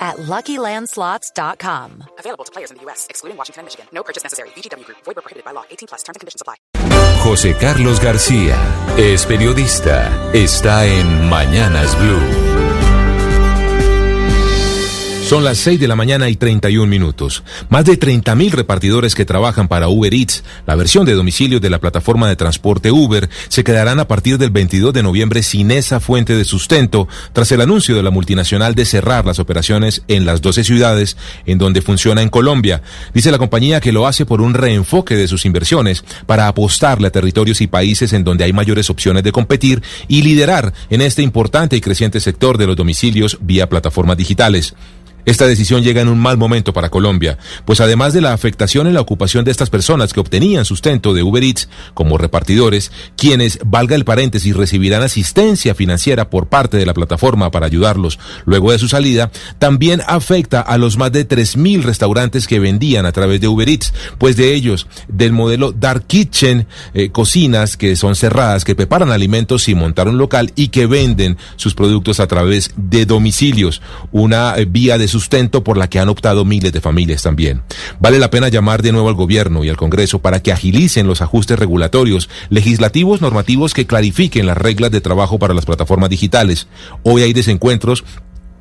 at LuckyLandSlots.com. Available to players in the U.S., excluding Washington and Michigan. No purchase necessary. VGW Group. Void prohibited by law. 18 plus. Terms and conditions apply. José Carlos García es periodista. Está en Mañanas Blue. Son las 6 de la mañana y 31 minutos. Más de 30.000 repartidores que trabajan para Uber Eats, la versión de domicilio de la plataforma de transporte Uber, se quedarán a partir del 22 de noviembre sin esa fuente de sustento tras el anuncio de la multinacional de cerrar las operaciones en las 12 ciudades en donde funciona en Colombia. Dice la compañía que lo hace por un reenfoque de sus inversiones para apostarle a territorios y países en donde hay mayores opciones de competir y liderar en este importante y creciente sector de los domicilios vía plataformas digitales. Esta decisión llega en un mal momento para Colombia, pues además de la afectación en la ocupación de estas personas que obtenían sustento de Uber Eats como repartidores, quienes, valga el paréntesis, recibirán asistencia financiera por parte de la plataforma para ayudarlos luego de su salida, también afecta a los más de 3.000 restaurantes que vendían a través de Uber Eats, pues de ellos, del modelo Dark Kitchen, eh, cocinas que son cerradas, que preparan alimentos sin montar un local y que venden sus productos a través de domicilios, una eh, vía de sustento por la que han optado miles de familias también. Vale la pena llamar de nuevo al gobierno y al Congreso para que agilicen los ajustes regulatorios, legislativos, normativos que clarifiquen las reglas de trabajo para las plataformas digitales. Hoy hay desencuentros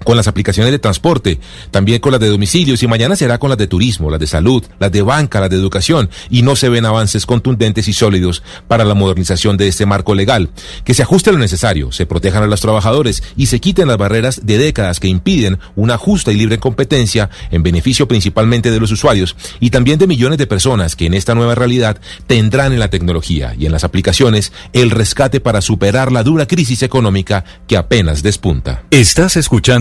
con las aplicaciones de transporte, también con las de domicilios y mañana será con las de turismo, las de salud, las de banca, las de educación y no se ven avances contundentes y sólidos para la modernización de este marco legal. Que se ajuste lo necesario, se protejan a los trabajadores y se quiten las barreras de décadas que impiden una justa y libre competencia en beneficio principalmente de los usuarios y también de millones de personas que en esta nueva realidad tendrán en la tecnología y en las aplicaciones el rescate para superar la dura crisis económica que apenas despunta. Estás